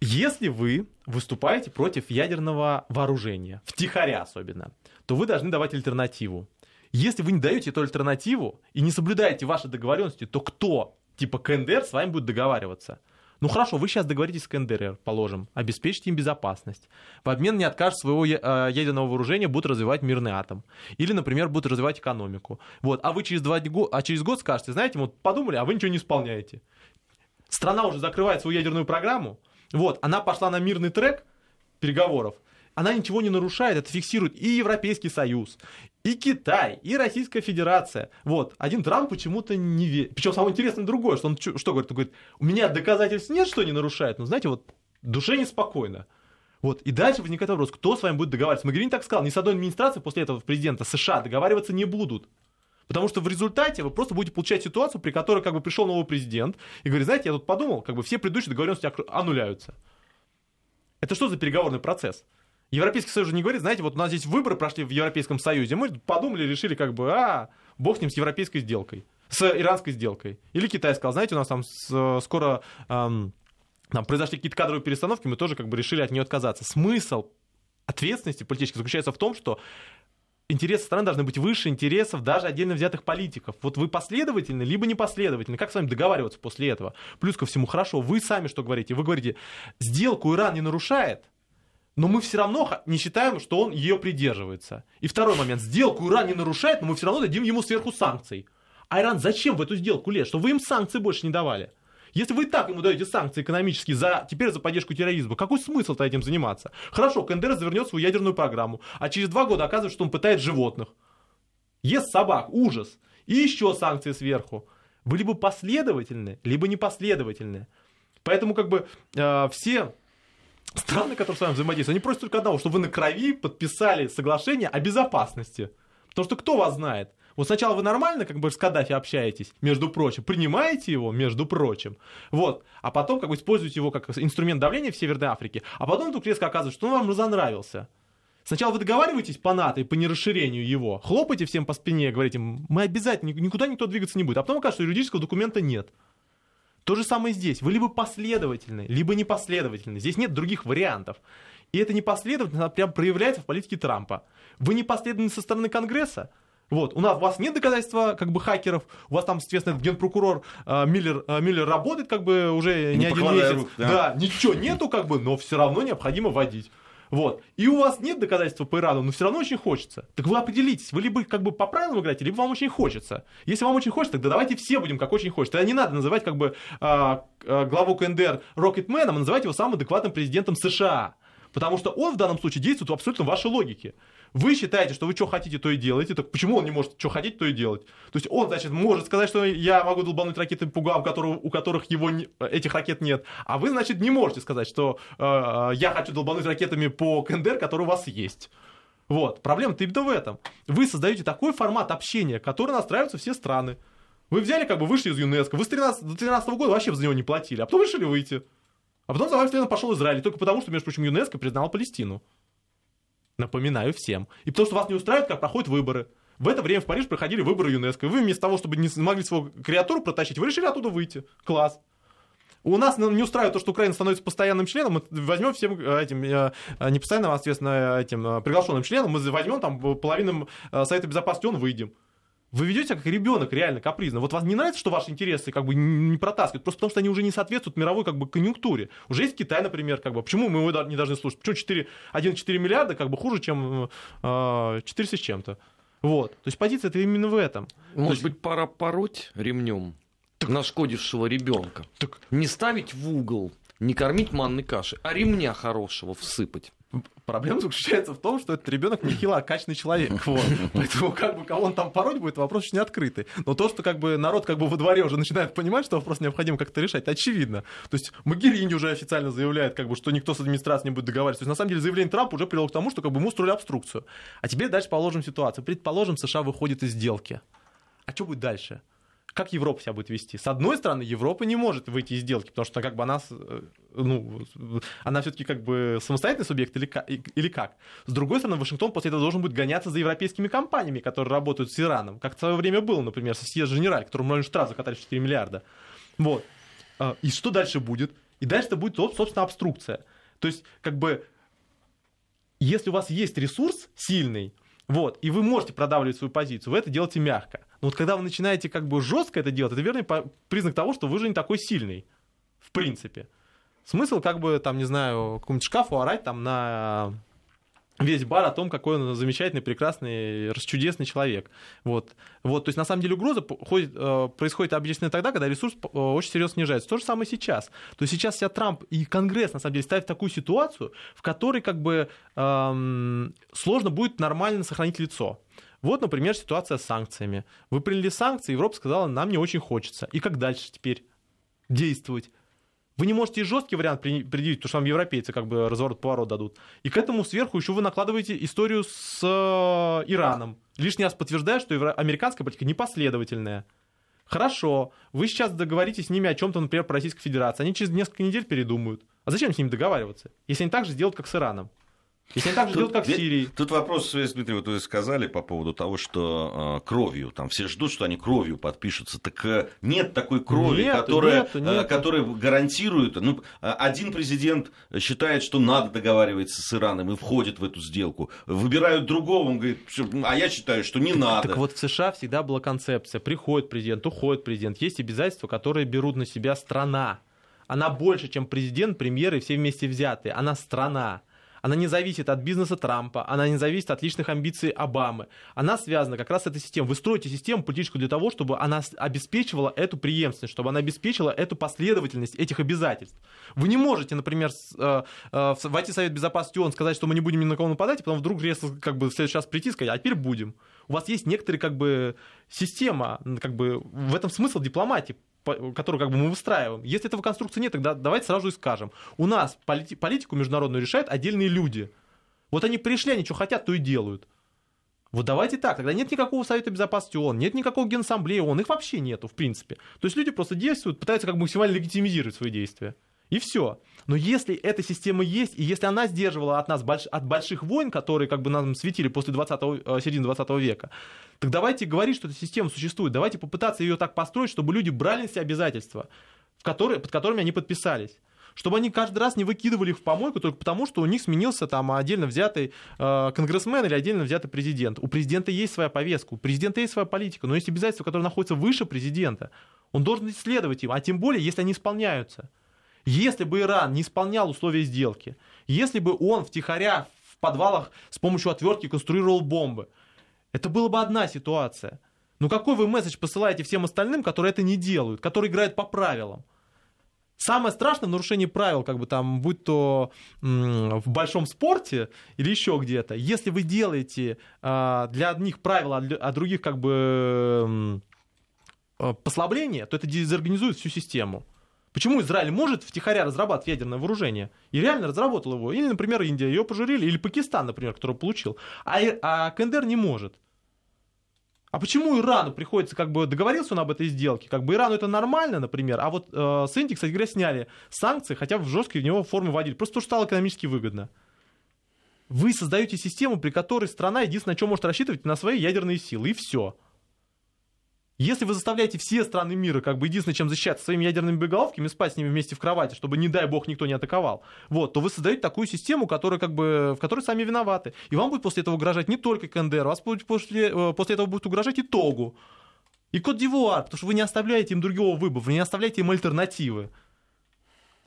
Если вы выступаете против ядерного вооружения, втихаря особенно, то вы должны давать альтернативу. Если вы не даете эту альтернативу и не соблюдаете ваши договоренности, то кто, типа КНДР, с вами будет договариваться? Ну хорошо, вы сейчас договоритесь с КНДР, положим, обеспечите им безопасность. В обмен не откажут своего э, ядерного вооружения, будут развивать мирный атом. Или, например, будут развивать экономику. Вот. А вы через, два, а через год скажете, знаете, вот подумали, а вы ничего не исполняете. Страна уже закрывает свою ядерную программу, вот, она пошла на мирный трек переговоров, она ничего не нарушает, это фиксирует и Европейский Союз, и Китай, и Российская Федерация. Вот. Один Трамп почему-то не верит. Причем самое интересное другое, что он что говорит? Он говорит, у меня доказательств нет, что не нарушает, но знаете, вот душе неспокойно. Вот. И дальше возникает вопрос, кто с вами будет договариваться. Магерин так сказал, ни с одной администрацией после этого президента США договариваться не будут. Потому что в результате вы просто будете получать ситуацию, при которой как бы пришел новый президент и говорит, знаете, я тут подумал, как бы все предыдущие договоренности аннуляются. Это что за переговорный процесс? Европейский Союз не говорит, знаете, вот у нас здесь выборы прошли в Европейском Союзе, мы подумали, решили как бы, а, бог с ним, с европейской сделкой, с иранской сделкой. Или Китай сказал, знаете, у нас там скоро эм, там произошли какие-то кадровые перестановки, мы тоже как бы решили от нее отказаться. Смысл ответственности политической заключается в том, что интересы страны должны быть выше интересов даже отдельно взятых политиков. Вот вы последовательны, либо непоследовательны. Как с вами договариваться после этого? Плюс ко всему, хорошо, вы сами что говорите? Вы говорите, сделку Иран не нарушает, но мы все равно не считаем, что он ее придерживается. И второй момент. Сделку Иран не нарушает, но мы все равно дадим ему сверху санкций. А Иран зачем в эту сделку лезть? Что вы им санкции больше не давали? Если вы так ему даете санкции экономические за, теперь за поддержку терроризма, какой смысл-то этим заниматься? Хорошо, КНДР завернет свою ядерную программу, а через два года оказывается, что он пытает животных. Ест собак, ужас. И еще санкции сверху. Вы либо последовательны, либо непоследовательны. Поэтому как бы э, все страны, которые с вами взаимодействуют, они просят только одного, чтобы вы на крови подписали соглашение о безопасности. Потому что кто вас знает? Вот сначала вы нормально как бы с Каддафи общаетесь, между прочим, принимаете его, между прочим, вот, а потом как бы используете его как инструмент давления в Северной Африке, а потом вдруг резко оказывается, что он вам разонравился. Сначала вы договариваетесь по НАТО и по нерасширению его, хлопаете всем по спине, говорите, мы обязательно, никуда никто двигаться не будет, а потом оказывается, что юридического документа нет. То же самое здесь. Вы либо последовательны, либо непоследовательны. Здесь нет других вариантов. И эта непоследовательность прям проявляется в политике Трампа. Вы непоследовательны со стороны Конгресса, вот, у нас у вас нет доказательства как бы хакеров, у вас там, соответственно, генпрокурор э, Миллер, э, Миллер работает как бы уже не, не один месяц. Рук, да. да, ничего нету как бы, но все равно необходимо вводить. Вот. И у вас нет доказательства по Ирану, но все равно очень хочется. Так вы определитесь, вы либо как бы по правилам играете, либо вам очень хочется. Если вам очень хочется, тогда давайте все будем как очень хочется. Тогда не надо называть как бы а, а, главу КНДР Рокетменом, а называть его самым адекватным президентом США. Потому что он в данном случае действует в абсолютно вашей логике. Вы считаете, что вы что хотите, то и делаете. Так почему он не может что хотеть, то и делать? То есть он, значит, может сказать, что я могу долбануть губам, которые, у которых его, этих ракет нет. А вы, значит, не можете сказать, что э, я хочу долбануть ракетами по КНДР, которые у вас есть. Вот. Проблема-то именно в этом. Вы создаете такой формат общения, который настраиваются все страны. Вы взяли, как бы вышли из ЮНЕСКО, вы с 13, до 13 года вообще за него не платили, а потом решили выйти. А потом за вами пошел Израиль, только потому, что, между прочим, ЮНЕСКО признал Палестину. Напоминаю всем. И потому что вас не устраивает, как проходят выборы. В это время в Париж проходили выборы ЮНЕСКО. И вы вместо того, чтобы не смогли свою креатуру протащить, вы решили оттуда выйти. Класс. У нас не устраивает то, что Украина становится постоянным членом, мы возьмем всем э, этим, э, не постоянным, а, соответственно, этим э, приглашенным членом, мы возьмем там половину Совета Безопасности, он выйдем. Вы ведете себя как ребенок, реально капризно. Вот вас не нравится, что ваши интересы как бы не протаскивают, просто потому что они уже не соответствуют мировой как бы конъюнктуре. Уже есть Китай, например, как бы. Почему мы его не должны слушать? Почему 4, 1,4 миллиарда как бы хуже, чем э, 400 с чем-то? Вот. То есть позиция это именно в этом. Может есть... быть, пора пороть ремнем так... нашкодившего ребенка. Так... Не ставить в угол, не кормить манной каши, а ремня хорошего всыпать. Проблема заключается в том, что этот ребенок нехило окачанный человек. <laughs> Вот. Поэтому как бы кого он там пороть будет, вопрос еще не открытый. Но то, что как бы народ как бы во дворе уже начинает понимать, что вопрос необходимо как-то решать, очевидно. То есть Магерини уже официально заявляет, как бы, что никто с администрацией не будет договариваться. То есть на самом деле заявление Трампа уже привело к тому, что как бы ему устроили обструкцию. А теперь дальше положим ситуацию. Предположим, США выходит из сделки. А что будет дальше? Как Европа себя будет вести? С одной стороны, Европа не может выйти из сделки, потому что как бы она, э, ну, она все-таки как бы самостоятельный субъект или или как? С другой стороны, Вашингтон после этого должен будет гоняться за европейскими компаниями, которые работают с Ираном, как в свое время было, например, со Сьез Женераль, которому Нолин штраф закатали в 4 миллиарда. Вот. А, и что дальше будет? И дальше это будет, собственно, обструкция. То есть, как бы, если у вас есть ресурс сильный, вот, и вы можете продавливать свою позицию, вы это делаете мягко. Но вот когда вы начинаете как бы жестко это делать, это верный признак того, что вы же не такой сильный, в принципе. Смысл как бы, там, не знаю, какому-нибудь шкафу орать там на весь бар о том, какой он замечательный, прекрасный, расчудесный человек. Вот. Вот, то есть, на самом деле, угроза ходит, э, происходит обычно тогда, когда ресурс э, очень серьезно снижается. То же самое сейчас. То есть, сейчас вся Трамп и Конгресс, на самом деле, ставят такую ситуацию, в которой как бы эм, сложно будет нормально сохранить лицо. Вот, например, ситуация с санкциями. Вы приняли санкции, Европа сказала, нам не очень хочется. И как дальше теперь действовать? Вы не можете жесткий вариант предъявить, потому что вам европейцы как бы разворот-поворот дадут. И к этому сверху еще вы накладываете историю с э, Ираном. Лишний раз подтверждая, что американская политика непоследовательная. Хорошо, вы сейчас договоритесь с ними о чем-то, например, по Российской Федерации. Они через несколько недель передумают. А зачем с ними договариваться, если они так же сделают, как с Ираном? Если они так же делают, как в Сирии. Тут вопрос, Дмитрий, вот вы сказали по поводу того, что э, кровью, там все ждут, что они кровью подпишутся. Так э, нет такой крови, нету, которая, нету, нету. Э, которая гарантирует. Ну, один президент считает, что надо договариваться с Ираном и входит в эту сделку. Выбирают другого, он говорит, а я считаю, что не надо. Так вот в США всегда была концепция. Приходит президент, уходит президент. Есть обязательства, которые берут на себя страна. Она больше, чем президент, премьер и все вместе взятые. Она страна. Она не зависит от бизнеса Трампа, она не зависит от личных амбиций Обамы. Она связана как раз с этой системой. Вы строите систему политическую для того, чтобы она обеспечивала эту преемственность, чтобы она обеспечила эту последовательность этих обязательств. Вы не можете, например, э, э, войти в Совет Безопасности ООН, сказать, что мы не будем ни на кого нападать, и потом вдруг резко как бы в следующий раз прийти и сказать, а теперь будем. У вас есть некоторые как бы система, как бы в этом смысл дипломатии которую как бы мы выстраиваем. Если этого конструкции нет, тогда давайте сразу и скажем. У нас полити- политику международную решают отдельные люди. Вот они пришли, они что хотят, то и делают. Вот давайте так, тогда нет никакого Совета Безопасности ООН, нет никакого Генассамблеи ООН, их вообще нету, в принципе. То есть люди просто действуют, пытаются как бы максимально легитимизировать свои действия. И все. Но если эта система есть, и если она сдерживала от нас больш... от больших войн, которые как бы нам светили после 20 э, середины 20 века, так давайте говорить, что эта система существует. Давайте попытаться ее так построить, чтобы люди брали на себя обязательства, в которые, под которыми они подписались чтобы они каждый раз не выкидывали их в помойку только потому, что у них сменился там отдельно взятый э, конгрессмен или отдельно взятый президент. У президента есть своя повестка, у президента есть своя политика, но есть обязательства, которые находятся выше президента. Он должен исследовать им, а тем более, если они исполняются. Если бы Иран не исполнял условия сделки, если бы он втихаря в подвалах с помощью отвертки конструировал бомбы, это была бы одна ситуация. Но какой вы месседж посылаете всем остальным, которые это не делают, которые играют по правилам? Самое страшное в нарушении правил, как бы там, будь то в большом спорте или еще где-то, если вы делаете а, для одних правила, а а других как бы м, а, послабления, то это дезорганизует всю систему. Почему Израиль может втихаря разрабатывать ядерное вооружение? И реально разработал его. Или, например, Индия ее пожурили, или Пакистан, например, который получил. А, а КНДР не может. А почему Ирану приходится, как бы договорился он об этой сделке, как бы Ирану это нормально, например, а вот э, с Индии, кстати говоря, сняли санкции, хотя в жесткой в него форме вводили, просто потому что стало экономически выгодно. Вы создаете систему, при которой страна единственное, на чем может рассчитывать, на свои ядерные силы, и все. Если вы заставляете все страны мира, как бы единственное, чем защищаться своими ядерными боеголовками, спать с ними вместе в кровати, чтобы, не дай бог, никто не атаковал, вот, то вы создаете такую систему, которая, как бы, в которой сами виноваты. И вам будет после этого угрожать не только КНДР, вас будет после, э, после этого будет угрожать и Тогу, и Кот-Дивуар, потому что вы не оставляете им другого выбора, вы не оставляете им альтернативы.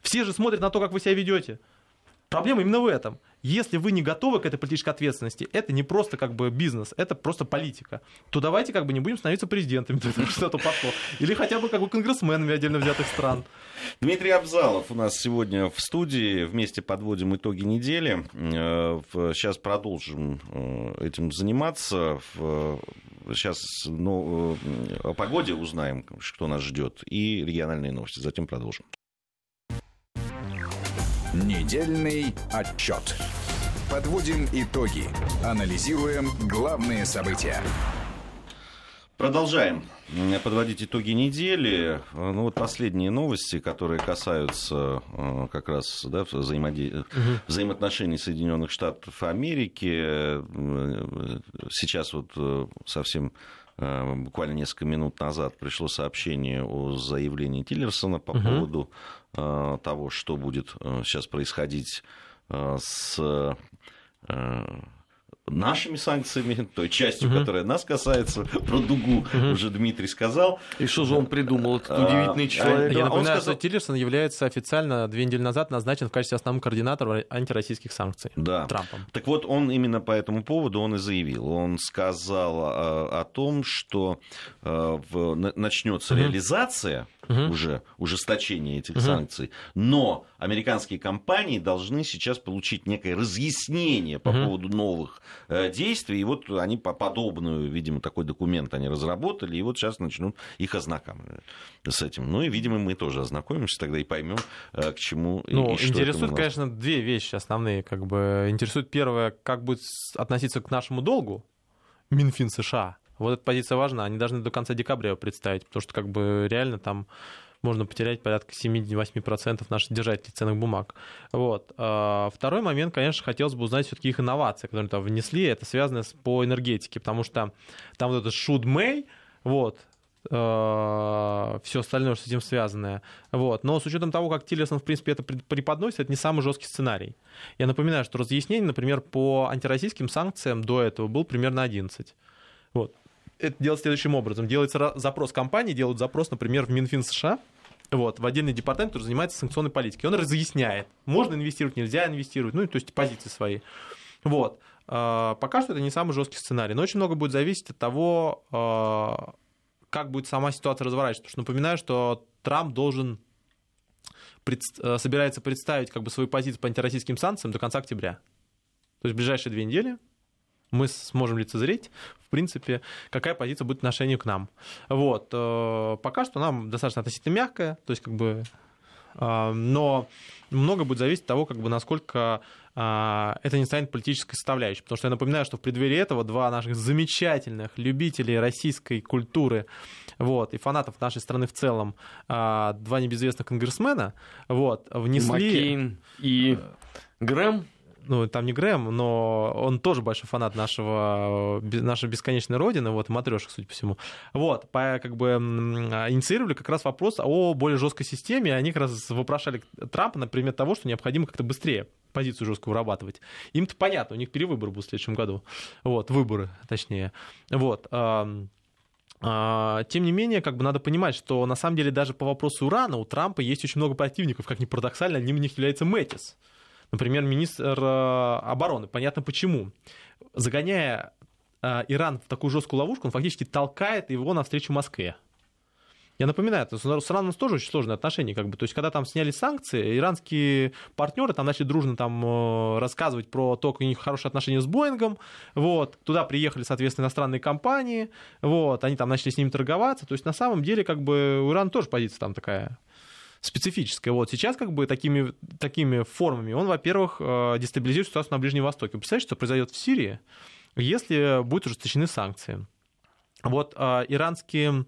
Все же смотрят на то, как вы себя ведете. Проблема именно в этом. Если вы не готовы к этой политической ответственности, это не просто как бы бизнес, это просто политика, то давайте как бы не будем становиться президентами, <laughs> что-то пошло. Или хотя бы как бы конгрессменами отдельно взятых стран. Дмитрий Абзалов у нас сегодня в студии. Вместе подводим итоги недели. Э, Сейчас продолжим э, этим заниматься. Сейчас ну, э, о погоде узнаем, что нас ждет, и региональные новости. Затем продолжим. Недельный отчет. Подводим итоги. Анализируем главные события. Продолжаем подводить итоги недели. Э, Ну вот последние новости, которые касаются э, как раз да, взаимоде- взаимоотношений Соединенных Штатов Америки. Э, Сейчас вот совсем буквально несколько минут назад пришло сообщение о заявлении Тиллерсона по Мгм. поводу того, что будет э, сейчас происходить э, с э, нашими санкциями, той частью, Мгм. которая нас касается, про дугу уже Дмитрий сказал. И что же он придумал, этот удивительный человек? Я он напоминаю, сказал- что Тиллерсон является официально две недели назад назначен в качестве основного координатора антироссийских санкций Да. Трампом. Так вот, он именно по этому поводу он и заявил. Он сказал э, о том, что э, начнется Мгм. реализация Мгм. уже ужесточения этих Мгм. санкций, но американские компании должны сейчас получить некое разъяснение по Мгм. поводу новых э, действий. И вот они по подобную, видимо, такой документ они разработали, и вот сейчас начнут их ознакомливать с этим. Ну и, видимо, мы тоже ознакомимся тогда и поймем, э, к чему и- Ну, и этому интересует, конечно, две вещи основные. Как бы интересует первое, как будет относиться к нашему долгу Минфин США. Вот эта позиция важна. Они должны до конца декабря его представить, потому что как бы реально там можно потерять порядка 7-8% наших держателей ценных бумаг. Вот. А Второй момент, конечно, хотелось бы узнать все-таки их инновации, которые там внесли. Это связано с, по энергетике, потому что там вот этот should may, вот, все остальное, что с этим связанное. Вот. Но с учетом того, как Тиллерсон, в принципе, это преподносит, это не самый жесткий сценарий. Я напоминаю, что разъяснение, например, по антироссийским санкциям до этого был примерно 11. Вот. Это делается следующим образом. Делается запрос компании, делают запрос, например, в Минфин США, вот, в отдельный департамент, который занимается санкционной политикой. Он разъясняет, можно инвестировать, нельзя инвестировать, ну, то есть позиции свои. Вот. А, Пока что это не самый жесткий сценарий, но очень много будет зависеть от того, а, как будет сама ситуация разворачиваться. Потому что напоминаю, что Трамп должен э, собирается представить как бы свою позицию по антироссийским санкциям до конца октября. То есть в ближайшие две недели мы сможем лицезреть, в принципе, какая позиция будет в отношении к нам. Вот. э, Пока что нам достаточно относительно мягкая, то есть как бы а, но много будет зависеть от того, как бы, насколько а, это не станет политической составляющей. Потому что я напоминаю, что в преддверии этого два наших замечательных любителей российской культуры вот, и фанатов нашей страны в целом, два небезвестных конгрессмена, вот, внесли... Маккейн и Грэм. Ну, там не Грэм, но он тоже большой фанат нашего, нашей бесконечной родины, вот, матрешек, судя по всему. Вот, по, как бы м, инициировали как раз вопрос о более жесткой системе, они как раз вопрошали Трампа на предмет того, что необходимо как-то быстрее позицию жесткую вырабатывать. Им-то понятно, у них перевыборы будут в следующем году. Вот, выборы, точнее. Вот. а, Тем не менее, как бы надо понимать, что на самом деле даже по вопросу урана у Трампа есть очень много противников, как ни парадоксально, одним из них является Мэтис. Например, министр э, обороны. Понятно почему. Загоняя э, Иран в такую жесткую ловушку, он фактически толкает его навстречу Москве. Я напоминаю, с Ираном тоже очень сложные отношения. Как бы. То есть, когда там сняли санкции, иранские партнеры там начали дружно там, э, рассказывать про то, как у них хорошие отношения с Боингом. Вот. Туда приехали, соответственно, иностранные компании. Вот. Они там начали с ними торговаться. То есть, на самом деле, как бы у Ирана тоже позиция там такая специфическая. Вот сейчас как бы такими, такими формами он, во-первых, э, дестабилизирует ситуацию на Ближнем Востоке. Представляете, что произойдет в Сирии, если будут ужесточены санкции? Вот э, иранские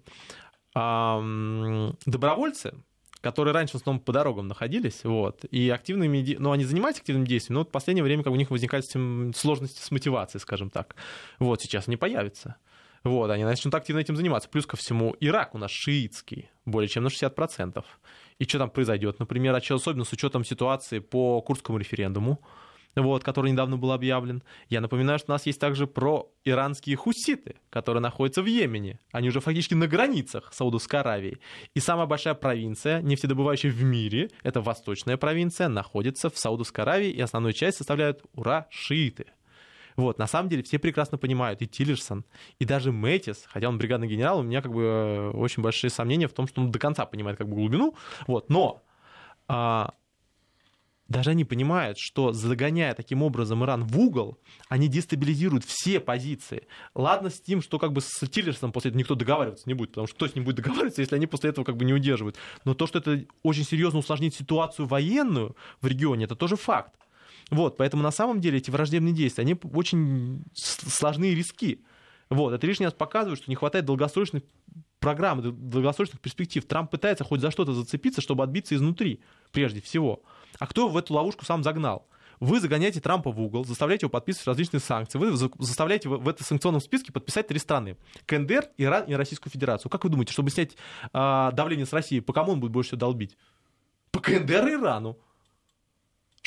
добровольцы, которые раньше в основном по дорогам находились, вот, и активными, ну, они занимались активным действием, но вот в последнее время как у них возникают сложности с мотивацией, скажем так. Вот, сейчас они появятся. Вот, они начнут активно этим заниматься. Плюс ко всему, Ирак у нас шиитский, более чем на 60%. И что там произойдет? Например, особенно с учетом ситуации по курдскому референдуму, вот, который недавно был объявлен. Я напоминаю, что у нас есть также про иранские хуситы, которые находятся в Йемене. Они уже фактически на границах Саудовской Аравии. И самая большая провинция, нефтедобывающая в мире, это восточная провинция, находится в Саудовской Аравии, и основную часть составляют, ура, шииты. Вот, на самом деле все прекрасно понимают, и Тиллерсон, и даже Мэтис, хотя он бригадный генерал, у меня как бы э, очень большие сомнения в том, что он до конца понимает как бы глубину, вот, но а, даже они понимают, что загоняя таким образом Иран в угол, они дестабилизируют все позиции. Ладно с тем, что как бы с Тиллерсом после этого никто договариваться не будет, потому что кто с ним будет договариваться, если они после этого как бы не удерживают. Но то, что это очень серьезно усложнит ситуацию военную в регионе, это тоже факт. Вот, поэтому на самом деле эти враждебные действия, они очень сложные риски. Вот, это лишний раз показывает, что не хватает долгосрочных программ, долгосрочных перспектив. Трамп пытается хоть за что-то зацепиться, чтобы отбиться изнутри, прежде всего. А кто в эту ловушку сам загнал? Вы загоняете Трампа в угол, заставляете его подписывать различные санкции, вы заставляете в этом санкционном списке подписать три страны. КНДР, Иран и Российскую Федерацию. Как вы думаете, чтобы снять э, давление с России, по кому он будет больше всего долбить? По КНДР и Ирану.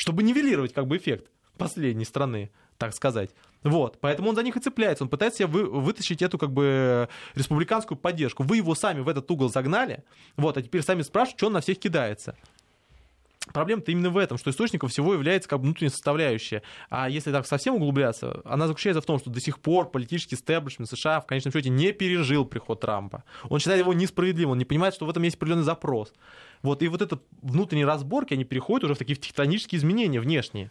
Чтобы нивелировать как бы эффект последней страны, так сказать. Вот, поэтому он за них и цепляется, он пытается вы, вытащить эту как бы республиканскую поддержку. Вы его сами в этот угол загнали, вот, а теперь сами спрашивают, что он на всех кидается. Проблема-то именно в этом, что источником всего является как бы внутренняя составляющая. А если так совсем углубляться, она заключается в том, что до сих пор политический стеблишмент США в конечном счете не пережил приход Трампа. Он считает его несправедливым, он не понимает, что в этом есть определенный запрос. Вот, и вот это внутренние разборки, они переходят уже в такие тектонические изменения внешние.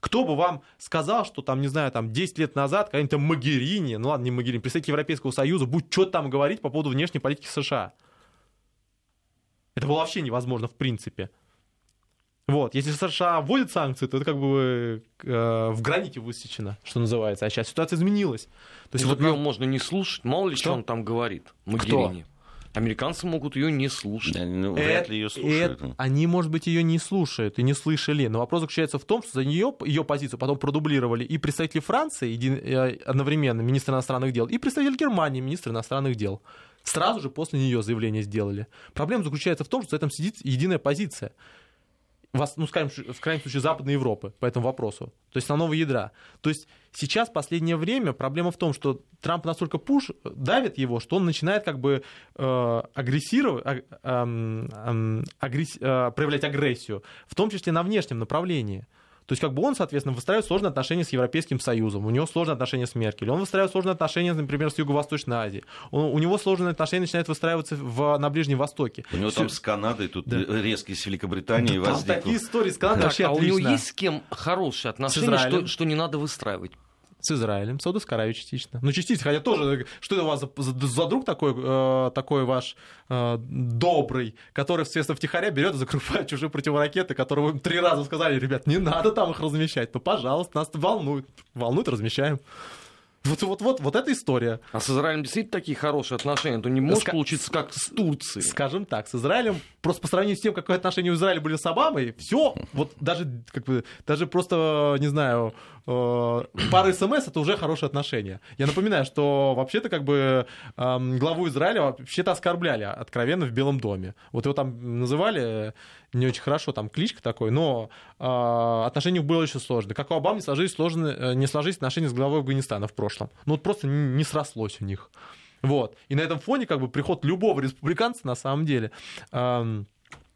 Кто бы вам сказал, что там, не знаю, там 10 лет назад какая-нибудь Магерини, ну ладно, не Магерини, представитель Европейского Союза, будет что-то там говорить по поводу внешней политики США. Это было вообще невозможно в принципе. Вот, если США вводят санкции, то это как бы э, в граните высечено, что называется. А сейчас ситуация изменилась. То есть вот ее можно не слушать, мало ли что он там говорит, Магерини. Американцы могут ее не слушать. Да, ну, вряд ли ее слушают. Это, они, может быть, ее не слушают и не слышали. Но вопрос заключается в том, что за нее ее позицию потом продублировали и представители Франции един, э, одновременно, министр иностранных дел, и представитель Германии, министр иностранных дел. Сразу же после нее заявление сделали. Проблема заключается в том, что за этим сидит единая позиция ну, скажем, в крайнем случае, Западной Европы по этому вопросу, то есть основного ядра. То есть сейчас, в последнее время, проблема в том, что Трамп настолько пуш, давит его, что он начинает как бы э, агрессировать, э, э, агресс, э, проявлять агрессию, в том числе на внешнем направлении. То есть как бы он, соответственно, выстраивает сложные отношения с Европейским Союзом, у него сложные отношения с Меркель, он выстраивает сложные отношения, например, с Юго-Восточной Азией, он, у него сложные отношения начинают выстраиваться в, на Ближнем Востоке. У него Все... там с Канадой, тут да. резкий с Великобританией да, возник. Там такие истории с Канадой вообще А отлично. у него есть с кем хорошие отношения, что, что не надо выстраивать? С Израилем, Саудовской Аравией частично. Ну, частично, хотя тоже, что это у вас за, за, друг такой, э, такой ваш э, добрый, который, естественно, втихаря берет и закрывает чужие противоракеты, которые вы три раза сказали, ребят, не надо там их размещать, ну, пожалуйста, нас волнует. Волнует, размещаем. Вот, вот, вот, вот эта история. А с Израилем действительно такие хорошие отношения, то не может Ска- получиться как с Турцией. Скажем так, с Израилем, просто по сравнению с тем, какое отношение у Израиля были с Обамой, все, вот даже, как бы, даже просто, не знаю, пара смс это уже хорошие отношения. Я напоминаю, что вообще-то как бы э, главу Израиля вообще-то оскорбляли откровенно в Белом доме. Вот его там называли не очень хорошо, там кличка такой, но э, отношения было очень сложно. Как у Обамы не сложились, сложно, э, не сложились отношения с главой Афганистана в прошлом. Ну вот просто не, не срослось у них. Вот. И на этом фоне как бы приход любого республиканца на самом деле э,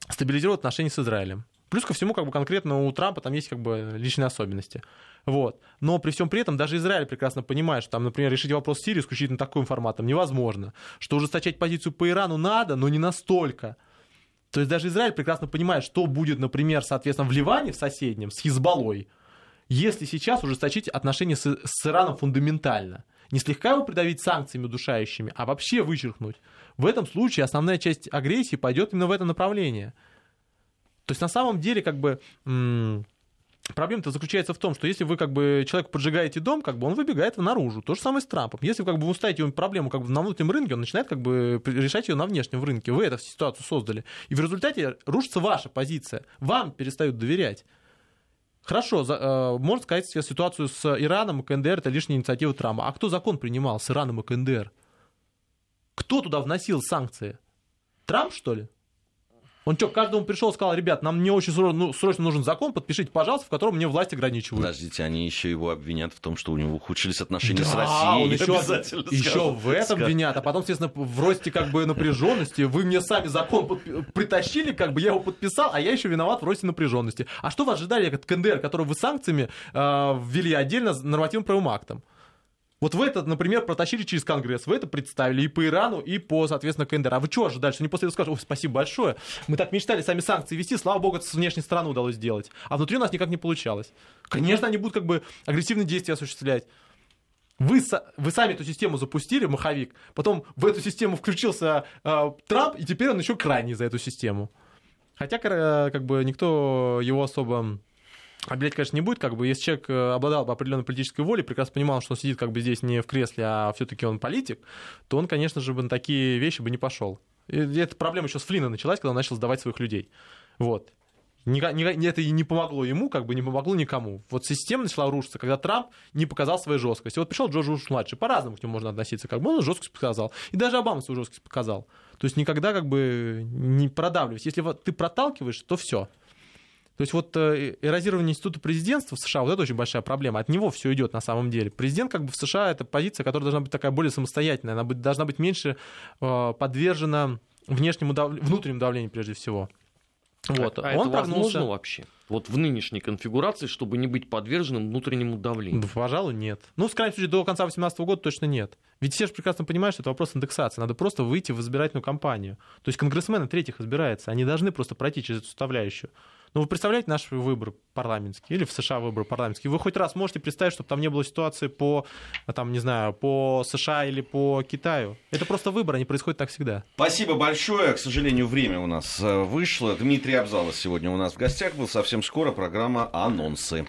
стабилизирует отношения с Израилем. Плюс ко всему, как бы конкретно у Трампа там есть как бы личные особенности. Вот. Но при всем при этом даже Израиль прекрасно понимает, что там, например, решить вопрос Сирии исключительно таким форматом невозможно. Что ужесточать позицию по Ирану надо, но не настолько. То есть даже Израиль прекрасно понимает, что будет, например, соответственно, в Ливане, в соседнем, с Хизбаллой, если сейчас ужесточить отношения с, с Ираном фундаментально. Не слегка его придавить санкциями удушающими, а вообще вычеркнуть. В этом случае основная часть агрессии пойдет именно в это направление. То есть на самом деле как бы Проблема-то заключается в том, что если вы как бы человек поджигаете дом, как бы он выбегает наружу. То же самое с Трампом. Если как бы вы ставите ему проблему как бы на внутреннем рынке, он начинает как бы решать ее на внешнем рынке. Вы эту ситуацию создали. И в результате рушится ваша позиция. Вам перестают доверять. Хорошо, за, э, можно сказать, ситуацию с Ираном и КНДР это лишняя инициатива Трампа. А кто закон принимал с Ираном и КНДР? Кто туда вносил санкции? Трамп, что ли? Он что, каждому пришел и сказал, ребят, нам не очень срочно, ну, срочно нужен закон, подпишите, пожалуйста, в котором мне власть ограничивают. Подождите, они еще его обвинят в том, что у него ухудшились отношения да, с Россией. Он еще, обязательно еще в этом скажет. винят, а потом, естественно, в росте как бы напряженности. Вы мне сами закон под... притащили, как бы я его подписал, а я еще виноват в росте напряженности. А что вы ожидали, как КНДР, который вы санкциями э, ввели отдельно нормативным правовым актом? Вот вы это, например, протащили через Конгресс, вы это представили и по Ирану, и по, соответственно, КНДР. А вы что ожидали, что они после этого скажут, ой, спасибо большое, мы так мечтали сами санкции вести, слава богу, это с внешней стороны удалось сделать, а внутри у нас никак не получалось. Конечно, они будут как бы агрессивные действия осуществлять. Вы, вы сами эту систему запустили, маховик, потом в эту систему включился э, Трамп, и теперь он еще крайний за эту систему. Хотя, э, как бы, никто его особо обелять, конечно, не будет, как бы, если человек э, обладал бы определенной политической волей, прекрасно понимал, что он сидит как бы здесь не в кресле, а все-таки он политик, то он, конечно же, бы на такие вещи бы не пошел. И эта проблема еще с Флина началась, когда он начал сдавать своих людей. Вот. Это и не помогло ему, как бы не помогло никому. Вот система начала рушиться, когда Трамп не показал своей жесткости. Вот пришел Джордж Буш младший, по-разному к нему можно относиться, как бы он жесткость показал. И даже Обама свою жесткость показал. То есть никогда как бы не продавливать. Если ты проталкиваешь, то все. То есть вот э, эрозирование института президентства в США, вот это очень большая проблема. От него все идет на самом деле. Президент как бы в США это позиция, которая должна быть такая более самостоятельная, она должна быть меньше э, подвержена внешнему дав... внутреннему давлению прежде всего. Вот. А, а Он это прогнулся... возможно вообще? Вот в нынешней конфигурации, чтобы не быть подверженным внутреннему давлению? Да, пожалуй, нет. Ну, в крайнем случае, до конца 2018 года точно нет. Ведь все же прекрасно понимают, что это вопрос индексации. Надо просто выйти в избирательную кампанию. То есть конгрессмены третьих избираются. Они должны просто пройти через эту составляющую. Ну, вы представляете наш выбор парламентский или в США выбор парламентский? Вы хоть раз можете представить, чтобы там не было ситуации по, там, не знаю, по США или по Китаю? Это просто выбор, они происходят так всегда. Спасибо большое. К сожалению, время у нас э, вышло. Дмитрий Абзалов сегодня у нас в гостях был. Совсем скоро программа «Анонсы».